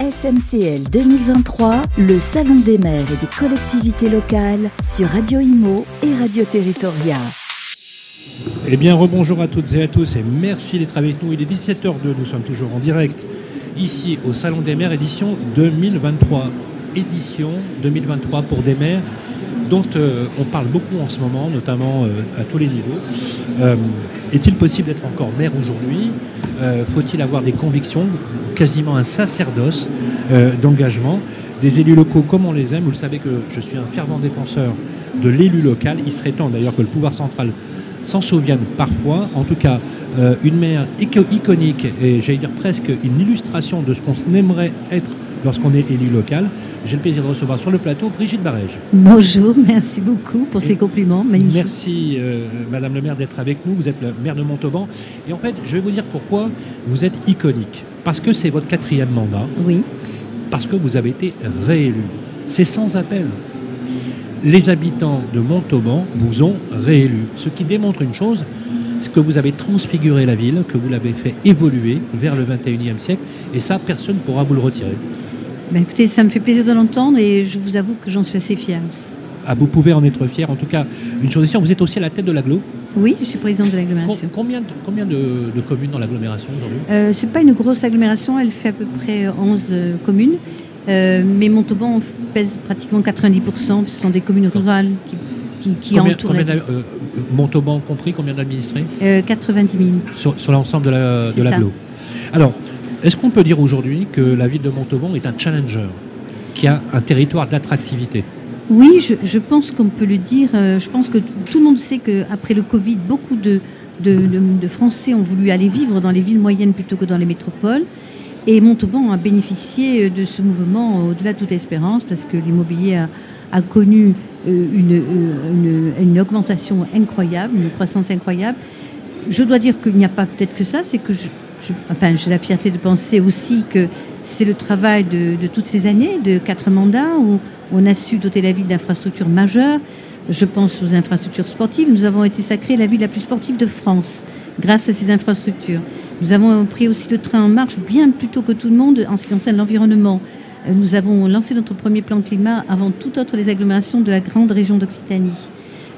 SMCL 2023, le Salon des maires et des collectivités locales sur Radio Imo et Radio Territoria. Eh bien, rebonjour à toutes et à tous et merci d'être avec nous. Il est 17h02, nous sommes toujours en direct ici au Salon des maires, édition 2023. Édition 2023 pour des maires dont euh, on parle beaucoup en ce moment, notamment euh, à tous les niveaux. Euh, est-il possible d'être encore maire aujourd'hui? Faut-il avoir des convictions, quasiment un sacerdoce d'engagement Des élus locaux comme on les aime, vous le savez que je suis un fervent défenseur de l'élu local. Il serait temps d'ailleurs que le pouvoir central s'en souvienne parfois. En tout cas, une maire iconique et j'allais dire presque une illustration de ce qu'on aimerait être lorsqu'on est élu local. J'ai le plaisir de recevoir sur le plateau Brigitte Barège. Bonjour, merci beaucoup pour ces compliments. Merci euh, Madame le maire d'être avec nous. Vous êtes le maire de Montauban. Et en fait, je vais vous dire pourquoi vous êtes iconique. Parce que c'est votre quatrième mandat. Oui. Parce que vous avez été réélu. C'est sans appel. Les habitants de Montauban vous ont réélu. Ce qui démontre une chose, c'est que vous avez transfiguré la ville, que vous l'avez fait évoluer vers le 21e siècle. Et ça, personne ne pourra vous le retirer. Ben, écoutez, ça me fait plaisir de l'entendre et je vous avoue que j'en suis assez fière aussi. Ah, vous pouvez en être fier. En tout cas, une chose est sûre, vous êtes aussi à la tête de l'agglo. Oui, je suis présidente de l'agglomération. combien, de, combien de, communes dans l'agglomération aujourd'hui? Euh, Ce n'est pas une grosse agglomération, elle fait à peu près 11 euh, communes. Euh, mais Montauban pèse pratiquement 90%, ce sont des communes rurales qui, qui, entourent. Montauban compris, combien d'administrés? 90 000. Sur, l'ensemble de l'agglo. Alors, est-ce qu'on peut dire aujourd'hui que la ville de Montauban est un challenger, qui a un territoire d'attractivité? Oui, je, pense qu'on peut le dire. Euh, je pense que tout le monde sait qu'après le Covid, beaucoup de, Français ont voulu aller vivre dans les villes moyennes plutôt que dans les métropoles. Et Montauban a bénéficié de ce mouvement au-delà de toute espérance parce que l'immobilier a, connu euh, une, une, augmentation incroyable, une croissance incroyable. Je dois dire qu'il n'y a pas peut-être que ça, c'est que je, enfin, j'ai la fierté de penser aussi que c'est le travail de, toutes ces années, de quatre mandats, où on a su doter la ville d'infrastructures majeures. Je pense aux infrastructures sportives. Nous avons été sacrés la ville la plus sportive de France grâce à ces infrastructures. Nous avons pris aussi le train en marche bien plus tôt que tout le monde en ce qui concerne l'environnement. Nous avons lancé notre premier plan climat avant toute autre les agglomérations de la grande région d'Occitanie.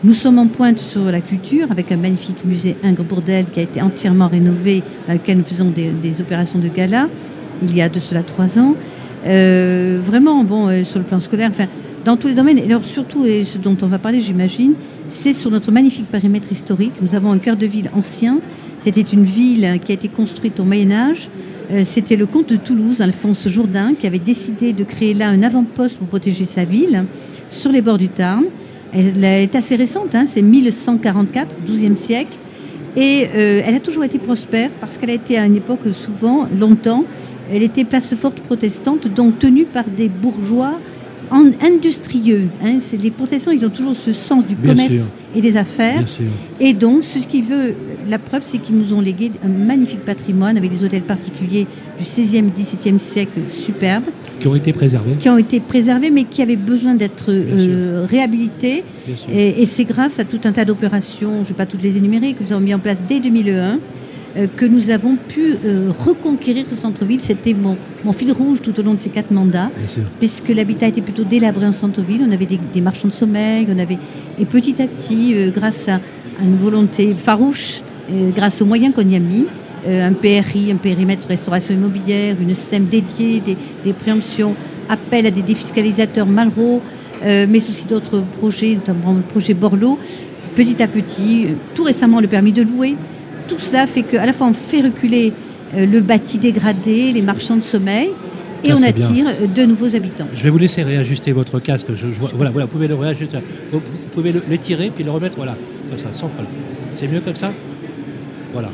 Nous sommes en pointe sur la culture avec un magnifique musée Ingres Bourdel qui a été entièrement rénové, dans lequel nous faisons des, opérations de gala il y a de cela trois ans. Euh, vraiment, bon, euh, sur le plan scolaire, enfin, dans tous les domaines. Et alors surtout, et ce dont on va parler, j'imagine, c'est sur notre magnifique périmètre historique. Nous avons un cœur de ville ancien. C'était une ville qui a été construite au Moyen Âge. Euh, c'était le comte de Toulouse, Alphonse Jourdain, qui avait décidé de créer là un avant-poste pour protéger sa ville sur les bords du Tarn. Elle est assez récente, hein, c'est 1144, 12e siècle. Et euh, elle a toujours été prospère parce qu'elle a été à une époque souvent, longtemps, elle était place forte protestante, donc tenue par des bourgeois industrieux. Hein. Les protestants, ils ont toujours ce sens du commerce et des affaires. Et donc, ce qui veut, la preuve, c'est qu'ils nous ont légué un magnifique patrimoine avec des hôtels particuliers du 16e et 17e siècle superbes. Qui ont été préservés. Qui ont été préservés, mais qui avaient besoin d'être euh, réhabilités. Et, et c'est grâce à tout un tas d'opérations, je ne vais pas toutes les énumérer, que nous avons mis en place dès 2001 euh, que nous avons pu euh, reconquérir ce centre-ville. C'était mon, mon, fil rouge tout au long de ces quatre mandats, puisque l'habitat était plutôt délabré en centre-ville. On avait des, marchands de sommeil, on avait et petit à petit, euh, grâce à, une volonté farouche, grâce aux moyens qu'on y a mis, un PRI, un périmètre de restauration immobilière, une SEM dédiée, des, des préemptions, appel à des défiscalisateurs Malraux, mais aussi d'autres projets, notamment le projet Borloo. Petit à petit, tout récemment le permis de louer, tout cela fait qu'à la fois on fait reculer euh, le bâti dégradé, les marchands de sommeil, et on attire euh, de nouveaux habitants. Je vais vous laisser réajuster votre casque. voilà, voilà, vous pouvez le réajuster. Vous pouvez l'étirer puis le remettre, voilà, comme ça, sans problème. C'est mieux comme ça? Voilà.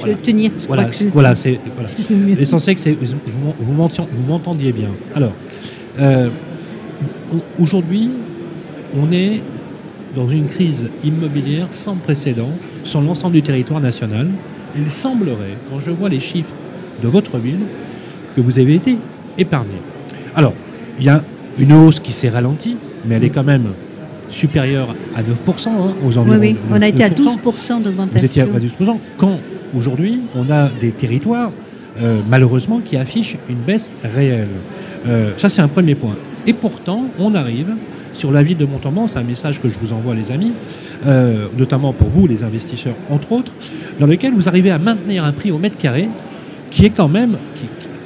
Je vais le tenir. voilà, voilà, c'est l'essentiel que vous, vous m'entendiez bien. Alors, euh, aujourd'hui, on est dans une crise immobilière sans précédent sur l'ensemble du territoire national. Il semblerait, quand je vois les chiffres de votre ville, que vous avez été épargné. Alors, il y a une hausse qui s'est ralentie, mais elle est quand même supérieure à 9% hein, aux environs. Oui, oui, on a été à 12% d'augmentation. Vous étiez à 12%. Quand aujourd'hui, on a des territoires euh, malheureusement, qui affiche une baisse réelle. Euh, ça, c'est un premier point. Et pourtant, on arrive sur la ville de Montauban, c'est un message que je vous envoie, les amis, euh, notamment pour vous, les investisseurs, entre autres, dans lequel vous arrivez à maintenir un prix au mètre carré qui est quand même.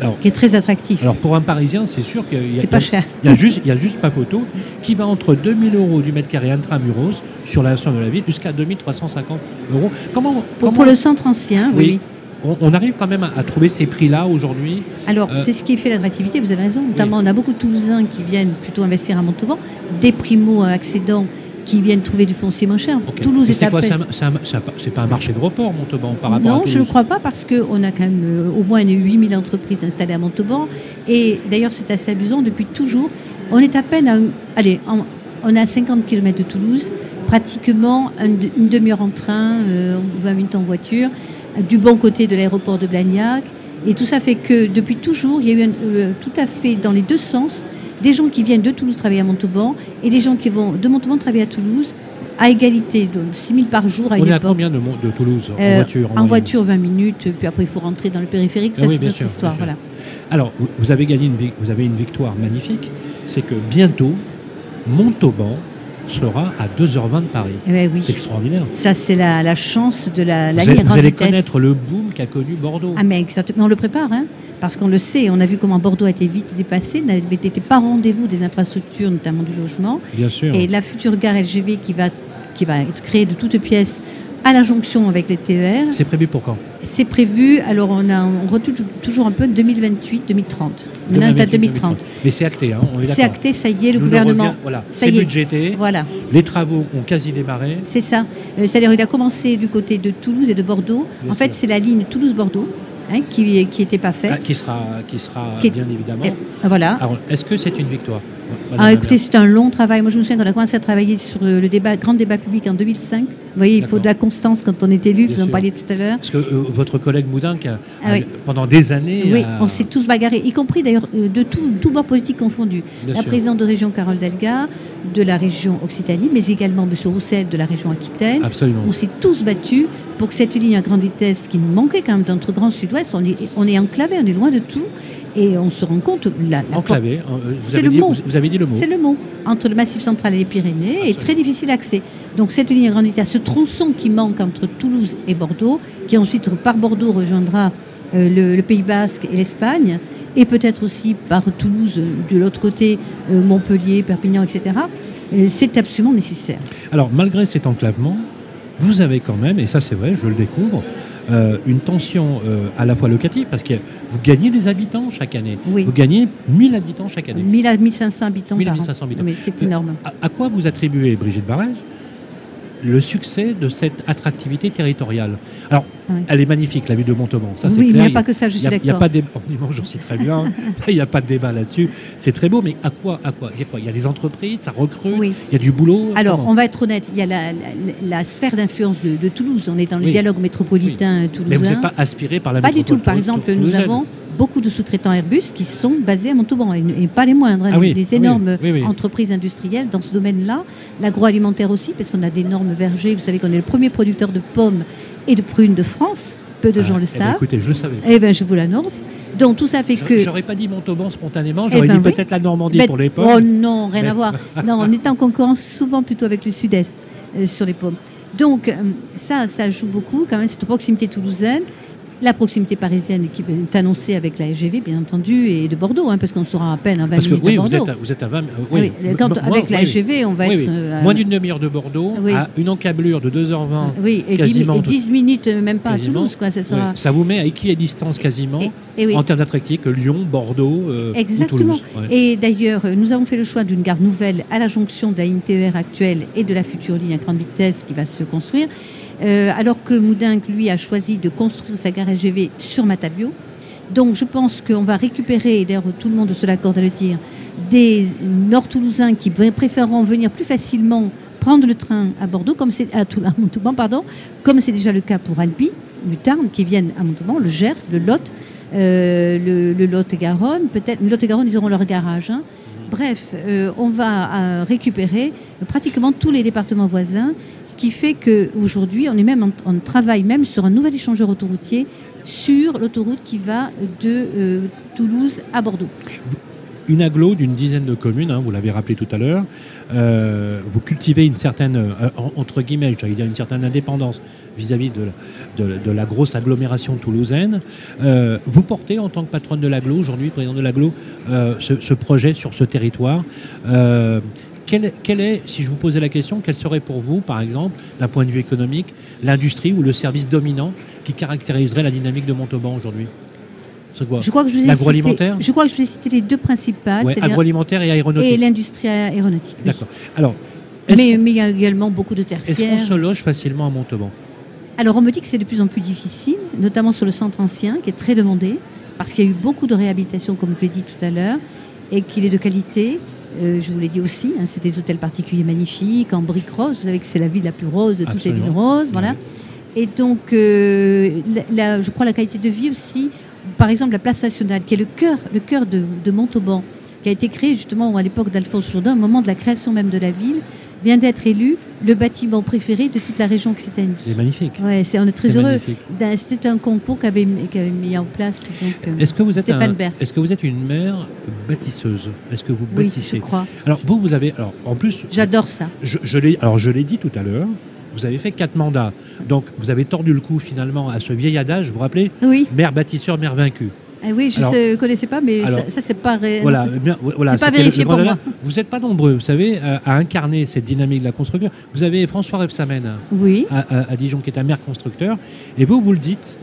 Alors, Qui est très attractif. alors, pour un Parisien, c'est sûr qu'il y a, C'est pas cher. il y a juste, il y a juste pas photo, qui va entre 2000 euros du mètre carré intramuros sur la de la ville jusqu'à 2350 euros. Comment, Pour, comment- pour le centre ancien, oui. oui. on, arrive quand même à, à trouver ces prix-là aujourd'hui Alors, Euh, c'est ce qui fait l'attractivité, vous avez raison. Notamment, on a beaucoup de Toulousains qui viennent plutôt investir à Montauban, des primo-accédants qui viennent trouver du foncier moins cher. Toulouse est c'est à quoi C'est pas un marché de report, Montauban, par rapport à Non, je ne Toulouse crois pas parce qu'on a quand même euh, au moins 8000 entreprises installées à Montauban. Et d'ailleurs, c'est assez amusant, depuis toujours, on est à peine à, allez, on est à 50 km de Toulouse, pratiquement un- une demi-heure en train, euh, 20 minutes en voiture, euh, du bon côté de l'aéroport de Blagnac. Et tout ça fait que depuis toujours, il y a eu un- euh, tout à fait dans les deux sens des gens qui viennent de Toulouse travailler à Montauban et des gens qui vont de Montauban travailler à Toulouse à égalité, de 6 000 par jour à On est à combien de, de Toulouse en Euh, voiture En voiture, 20 minutes, puis après il faut rentrer dans le périphérique, Ah ça oui, c'est notre sûr, histoire. Voilà. Alors, vous- avez gagné une, vous avez une victoire magnifique, c'est que bientôt, Montauban sera à 2h20 de Paris. Eh ben oui. C'est extraordinaire. Ça c'est la, la chance de la, la vous ligne allez, vous allez connaître le boom qu'a connu Bordeaux. Ah mais exactement, on le prépare, hein, parce qu'on le sait, on a vu comment Bordeaux a été vite dépassé, n'avait été pas rendez-vous des infrastructures, notamment du logement, Bien sûr. et la future gare LGV qui va, qui va être créée de toutes pièces à la jonction avec les TER, C'est prévu pour quand? C'est prévu, alors on, a, on retouche toujours un peu 2028-2030. Maintenant on est à 2030. Mais c'est acté, hein, on est C'est acté, ça y est, le Nous gouvernement... revient- voilà, ça c'est y est. budgété, Voilà. les travaux ont quasi démarré. C'est ça. Euh, C'est-à-dire il a commencé du côté de Toulouse et de Bordeaux. Bien en fait, c'est la ligne Toulouse-Bordeaux hein, qui n'était pas faite. Ah, qui sera, qui sera Qui est- bien évidemment. Et- voilà. Alors, est-ce que c'est une victoire? Ah, écoutez, c'est un long travail. Moi, je me souviens qu'on a commencé à travailler sur le, le débat, grand débat public en 2005. Vous voyez, il faut de la constance quand on est élu. Vous en parliez tout à l'heure. Parce que euh, votre collègue Moudin, qui a, Ah oui. pendant des années. Oui, a- on s'est tous bagarrés, y compris d'ailleurs euh, de tout, tout bord politique confondu. Bien la sûr. présidente de région Carole Delga, de la région Occitanie, mais également M. Roussel de la région Aquitaine. Absolument. On s'est tous battus pour que cette ligne à grande vitesse qui nous manquait quand même dans notre grand sud-ouest, on est, on est enclavé, on est loin de tout. Et on se rend compte, la, la Enclavé. euh, Vous C'est avez, le dit, mot. vous, avez dit le mot. c'est le mot. Entre le Massif central et les Pyrénées, est Absolument. très difficile d'accès. Donc cette ligne à grande vitesse, ce tronçon qui manque entre Toulouse et Bordeaux, qui ensuite par Bordeaux rejoindra euh, le, le Pays Basque et l'Espagne, et peut-être aussi par Toulouse euh, de l'autre côté, euh, Montpellier, Perpignan, etc. euh, C'est absolument nécessaire. Alors, malgré cet enclavement, vous avez quand même, et ça c'est vrai, je le découvre, euh, une tension euh, à la fois locative, parce que vous gagnez des habitants chaque année. Oui. Vous gagnez 1000 habitants chaque année. 1000 à 1500 habitants 1000 à par an. 1500 habitants. Mais c'est Euh, énorme. À, à quoi vous attribuez, Brigitte Barrez, le succès de cette attractivité territoriale Alors, Oui. elle est magnifique, la ville de Montauban. Ça, c'est Oui, mais clair. il n'y a pas que ça, je suis n'y a, il y a d'accord. pas de débat. Oh, j'en sais très bien. Ça, Il n'y a pas de débat là-dessus. C'est très beau, mais à quoi, à quoi? Il y a des entreprises, ça recrute, Oui. il y a du boulot. Alors, comment? on va être honnête, il y a la, la- la sphère d'influence de, de Toulouse. On est dans le dialogue métropolitain toulousain. Mais vous n'êtes pas aspiré par la Pas du tout. Par exemple, nous avons beaucoup de sous-traitants Airbus qui sont basés à Montauban, et, et pas les moindres, hein, Ah oui, les ah énormes oui, oui. entreprises industrielles dans ce domaine-là. L'agroalimentaire aussi, parce qu'on a d'énormes vergers. Vous savez qu'on est le premier producteur de pommes et de prunes de France. Peu de Ah, gens le eh ben, savent. écoutez, je le savais. Eh bien, je vous l'annonce. Donc, tout ça fait Je- que... J'aurais pas dit Montauban spontanément, Eh j'aurais ben dit peut-être la Normandie Mais- pour les pommes. Oh non, rien Mais- à voir. Non, on est en concurrence souvent plutôt avec le sud-est euh, sur les pommes. Donc, euh, ça, ça joue beaucoup quand même, cette proximité toulousaine. La proximité parisienne qui est annoncée avec la SGV, bien entendu, et de Bordeaux, hein, parce qu'on sera à peine à 20 Parce que minutes oui, de vous Bordeaux. êtes, à, vous êtes à 20. euh, Oui, oui. quand- Moi- avec la oui, SGV, on va être. euh, Moins d'une demi-heure de Bordeaux à une encablure de 2h20. Oui, et 10, quasiment et tout- 10 minutes, euh, même pas quasiment. à Toulouse, quoi. Ça sera. Ouais, Ça vous met à équidistance quasiment Et- et oui. en termes d'attractivité que Lyon, Bordeaux euh, ou Exactement. Toulouse. Ouais. Et d'ailleurs, nous avons fait le choix d'une gare nouvelle à la jonction de la ligne TER actuelle et de la future ligne à grande vitesse qui va se construire. Euh, alors que Moudinque, lui, a choisi de construire sa gare LGV sur Matabio. Donc je pense qu'on va récupérer, d'ailleurs tout le monde se l'accorde à le dire, des Nord-Toulousains qui préféreront venir plus facilement prendre le train à Bordeaux, comme c'est à, pardon, comme c'est déjà le cas pour Albi, du Tarn, qui viennent à Montauban, le Gers, le Lot, euh, le, le Lot-et-Garonne, peut-être. Le Lot-et-Garonne, ils auront leur garage. hein. Bref, euh, on va euh, récupérer pratiquement tous les départements voisins, ce qui fait qu'aujourd'hui, on on travaille même sur un nouvel échangeur autoroutier sur l'autoroute qui va de euh, Toulouse à Bordeaux. Une agglo d'une dizaine de communes, hein, vous l'avez rappelé tout à l'heure. Euh, vous cultivez une certaine, euh, entre guillemets, j'allais dire une certaine indépendance vis-à-vis de, la grosse agglomération toulousaine. Euh, vous portez en tant que patronne de l'agglo, aujourd'hui président de l'agglo, euh, ce, projet sur ce territoire. Euh, quel, quel est, si je vous posais la question, quel serait pour vous, par exemple, d'un point de vue économique, l'industrie ou le service dominant qui caractériserait la dynamique de Montauban aujourd'hui? Quoi Je crois que je vous ai L'agroalimentaire cité- Je crois que je vous ai cité les deux principales, Ouais, Agroalimentaire et et aéronautique. l'industrie aéronautique. oui. D'accord. Alors, Mais, il y a également beaucoup de est-ce qu'on tertiaires. se loge facilement à Montauban? Alors on me dit que c'est de plus en plus difficile, notamment sur le centre ancien, qui est très demandé, parce qu'il y a eu beaucoup de réhabilitation, comme je l'ai dit tout à l'heure, et qu'il est de qualité. Euh, je vous l'ai dit aussi, hein, c'est des hôtels particuliers magnifiques, en briques roses. Vous savez que c'est la ville la plus rose de toutes les villes roses. Voilà. Et donc, euh, la- la- je crois la qualité de vie aussi. Par exemple, la place nationale, qui est le cœur, le cœur de, de Montauban, qui a été créé justement à l'époque d'Alphonse Jourdain, au moment de la création même de la ville, vient d'être élu le bâtiment préféré de toute la région Occitanie. C'est magnifique. Ouais, c'est, on est très C'est heureux. C'était un concours qu'avait, qu'avait mis en place donc, euh, Est-ce que vous êtes Stéphane un- Bert. Est-ce que vous êtes une mère bâtisseuse? Est-ce que vous Oui, bâtissez? je crois. Alors vous, vous avez, alors en plus, J'adore ça. je, je l'ai, alors je l'ai dit tout à l'heure. Vous avez fait quatre mandats, donc vous avez tordu le cou finalement à ce vieil adage. Vous vous rappelez Oui, Mère bâtisseur, mère vaincue. Ah oui je ne connaissais pas, mais alors- ça, ça, c'est pas ré- Voilà, bien, voilà, C'est pas vérifié le pour moi. Vous n'êtes pas nombreux, vous savez, à, à incarner cette dynamique de la construction. Vous avez François Rebsamen Oui, à, à- à Dijon, qui est un maire constructeur, et vous, vous le dites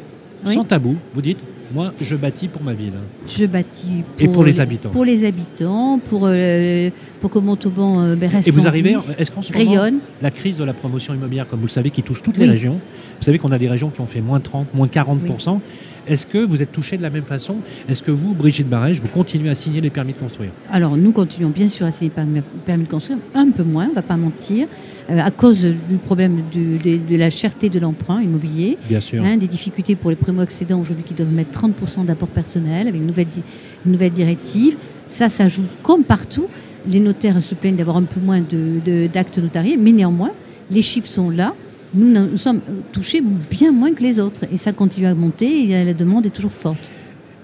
Oui. sans tabou. Vous dites, moi, je bâtis pour ma ville. je bâtis Et pour les habitants. Pour les habitants, pour, euh, pour que Montauban euh, ben, reste Et vous en arrivez, est-ce qu'en ce moment, rayonne. la crise de la promotion immobilière, comme vous le savez, qui touche toutes les régions, vous savez qu'on a des régions qui ont fait moins 30, moins 40%. Est-ce que vous êtes touché de la même façon? Est-ce que vous, Brigitte Barège, vous continuez à signer les permis de construire? Alors nous continuons bien sûr à signer le permis, de construire, un peu moins, on ne va pas mentir, euh, à cause du problème du- de, de la cherté de l'emprunt immobilier. Bien sûr. Hein, des difficultés pour les primo-accédants aujourd'hui qui doivent mettre 30% d'apport personnel avec une nouvelle, di- une nouvelle directive. Ça, ça joue comme partout. Les notaires se plaignent d'avoir un peu moins de- de- d'actes notariés, mais néanmoins, les chiffres sont là. Nous, sommes touchés bien moins que les autres. Et ça continue à monter et la demande est toujours forte.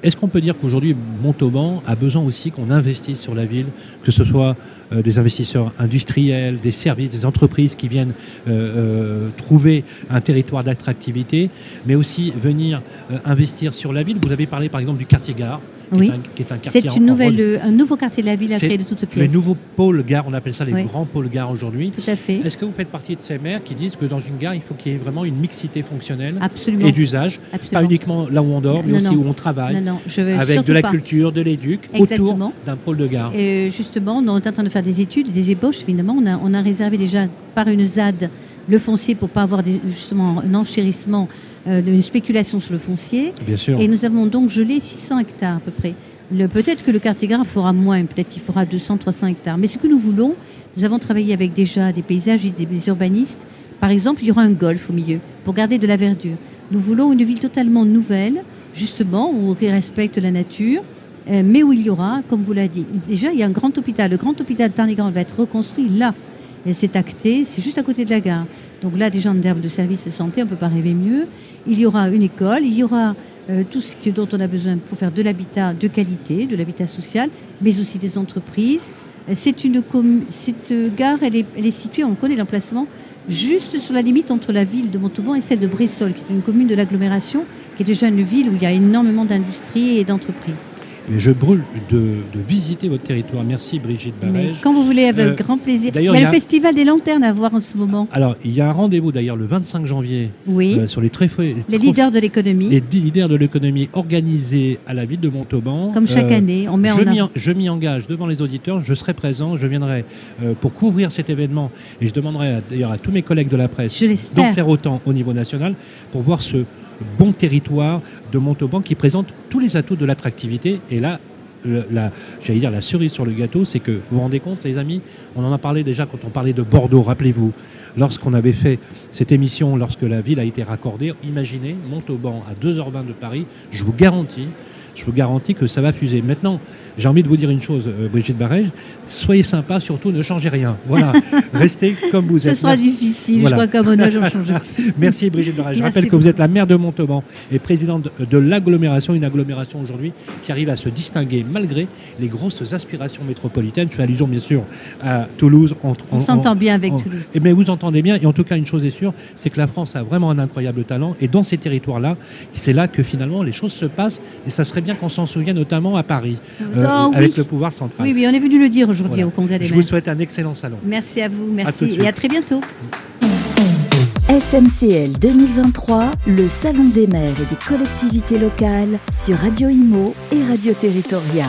Est-ce qu'on peut dire qu'aujourd'hui, Montauban a besoin aussi qu'on investisse sur la ville, que ce soit euh, des investisseurs industriels, des services, des entreprises qui viennent euh, euh, trouver un territoire d'attractivité, mais aussi venir investir sur la ville? Vous avez parlé par exemple du quartier gare, qui, Oui. est, un, qui est un quartier C'est en euh, un nouveau quartier de la ville à créer de toutes Les pièces. nouveaux pôles gares, on appelle ça les Oui. grands pôles gares aujourd'hui. Tout à fait. Est-ce que vous faites partie de ces maires qui disent que dans une gare, il faut qu'il y ait vraiment une mixité fonctionnelle Absolument. et d'usage, pas uniquement là où on dort, mais Non, aussi non. où on travaille, Non, non, je veux avec de la pas. culture, de l'éduc, autour d'un pôle de gare. Et justement, on est en train de faire des études, des ébauches. Finalement, on a, on a réservé déjà par une ZAD le foncier pour pas avoir des- justement un enchérissement, euh, une spéculation sur le foncier. Bien sûr. Et nous avons donc gelé 600 hectares à peu près. Peut-être que le quartier gare fera moins, peut-être qu'il fera 200, 300 hectares. Mais ce que nous voulons, nous avons travaillé avec déjà des paysagistes, des urbanistes. Par exemple, il y aura un golf au milieu pour garder de la verdure. Nous voulons une ville totalement nouvelle, justement, où qui respecte la nature, euh, mais où il y aura, comme vous l'avez dit, déjà il y a un grand hôpital. Le grand hôpital de Tarn-et-Garonne va être reconstruit là. Et c'est acté, c'est juste à côté de la gare. Donc là, déjà en termes de services de santé, on ne peut pas rêver mieux. Il y aura une école, il y aura euh, tout ce dont on a besoin pour faire de l'habitat de qualité, de l'habitat social, mais aussi des entreprises. Euh, C'est une cette gare, elle est, elle est située, on connaît l'emplacement, juste sur la limite entre la ville de Montauban et celle de Bressol, qui est une commune de l'agglomération, qui est déjà une ville où il y a énormément d'industries et d'entreprises. Mais je brûle de, de visiter votre territoire. Merci Brigitte Barège. quand vous voulez, avec Euh, grand plaisir. d'ailleurs, Il y a le festival des lanternes à voir en ce moment. Alors, il y a un rendez-vous d'ailleurs le 25 janvier Oui, euh, sur les très les leaders de l'économie, les leaders de l'économie organisés à la ville de Montauban. comme chaque Euh, année, on met je en avant. je m'y engage devant les auditeurs, je serai présent, je viendrai pour couvrir cet événement et je demanderai d'ailleurs à tous mes collègues de la presse d'en faire autant au niveau national pour voir ce bon territoire de Montauban qui présente tous les atouts de l'attractivité. Et là, j'allais dire la cerise sur le gâteau, c'est que vous vous rendez compte, les amis, on en a parlé déjà quand on parlait de Bordeaux, rappelez-vous, lorsqu'on avait fait cette émission, lorsque la ville a été raccordée, imaginez Montauban à 2h20 de Paris, je vous garantis, je vous garantis que ça va fuser. Maintenant, j'ai envie de vous dire une chose, euh, Brigitte Barège, soyez sympa, surtout ne changez rien. Voilà, restez comme vous êtes. Ce sera difficile, je crois qu'à mon âge, on change. Merci Brigitte Barège. Je rappelle que vous êtes la maire de Montauban et présidente de l'agglomération, une agglomération aujourd'hui qui arrive à se distinguer malgré les grosses aspirations métropolitaines. Je fais allusion bien sûr à Toulouse. on s'entend bien avec Toulouse. Eh bien, vous entendez bien. Et en tout cas, une chose est sûre, c'est que la France a vraiment un incroyable talent. Et dans ces territoires-là, c'est là que finalement les choses se passent. Et ça serait bien qu'on s'en souvienne, notamment à Paris, euh, oh, avec le pouvoir central. Oui, oui, on est venu le dire aujourd'hui au Congrès des Je vous souhaite un excellent salon. Merci à vous, merci. et à très bientôt. SMCL 2023, le Salon des maires et des collectivités locales sur Radio Imo et Radio Territoria.